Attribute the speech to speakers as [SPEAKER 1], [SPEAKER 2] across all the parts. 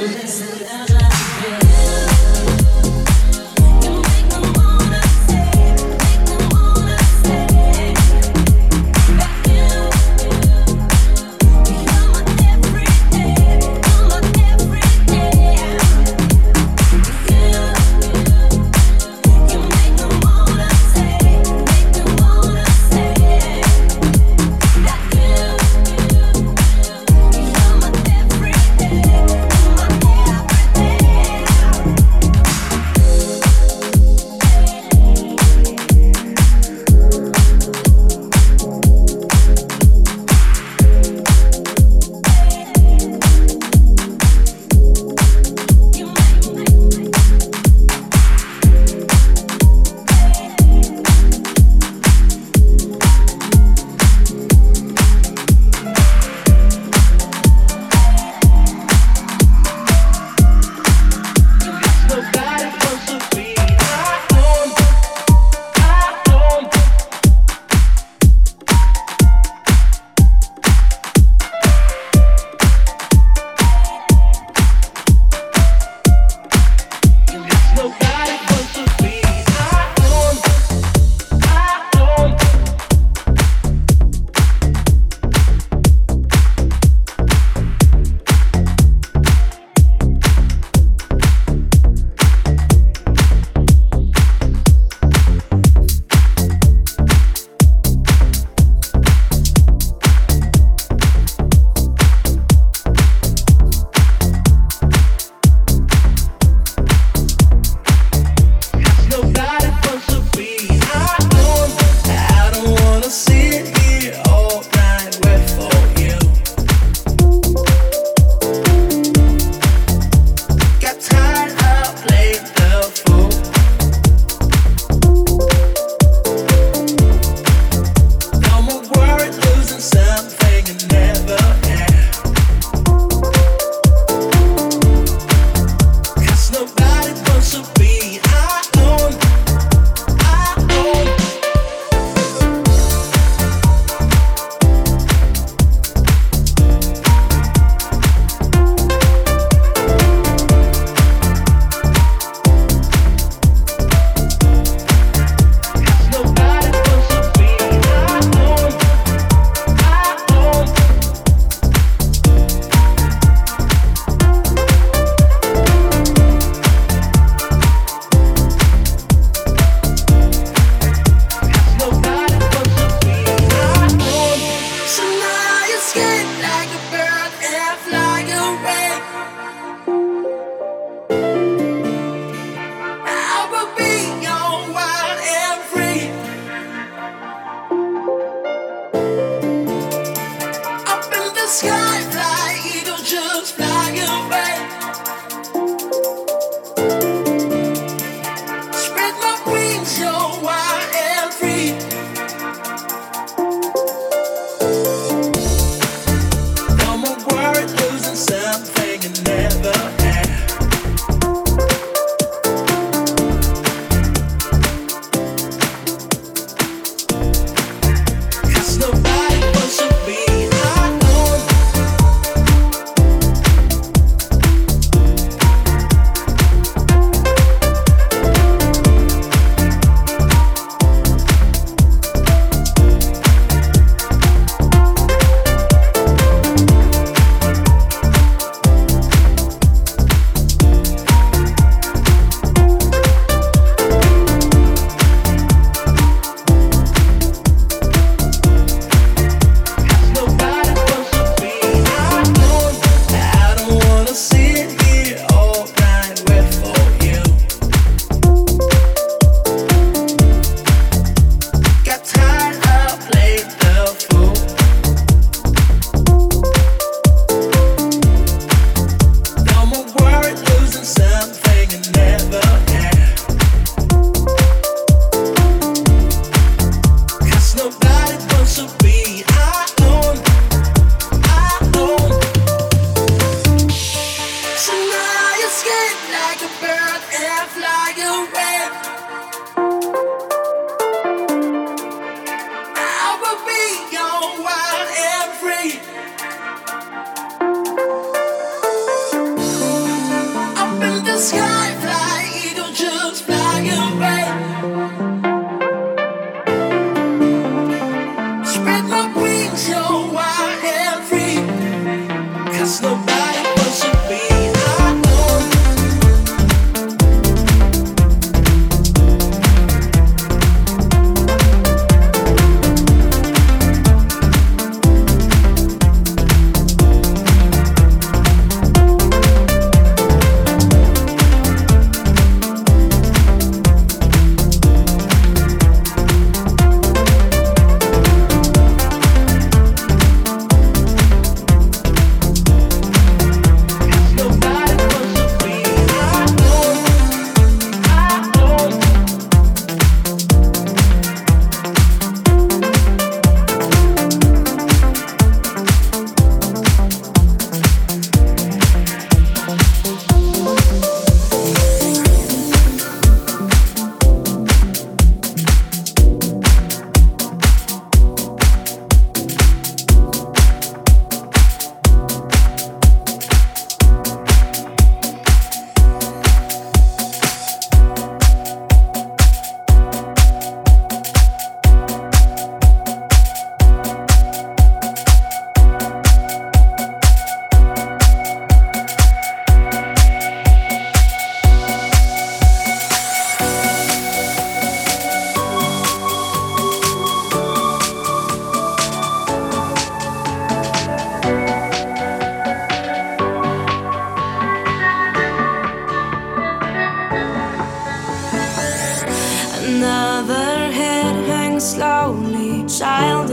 [SPEAKER 1] listen.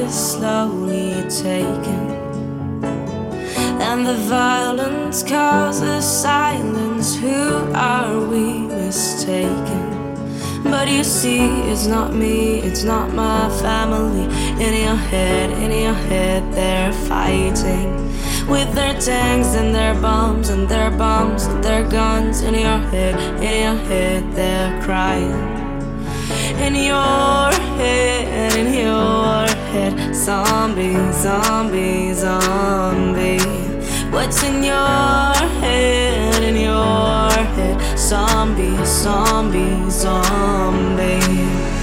[SPEAKER 2] slowly taken, and the violence causes silence. Who are we mistaken? But you see, it's not me, it's not my family. In your head, in your head, they're fighting with their tanks and their bombs and their bombs and their guns. In your head, in your head, they're crying in your head, in your head. Zombie, zombie, zombie. What's in your head, in your head? Zombie, zombie, zombie.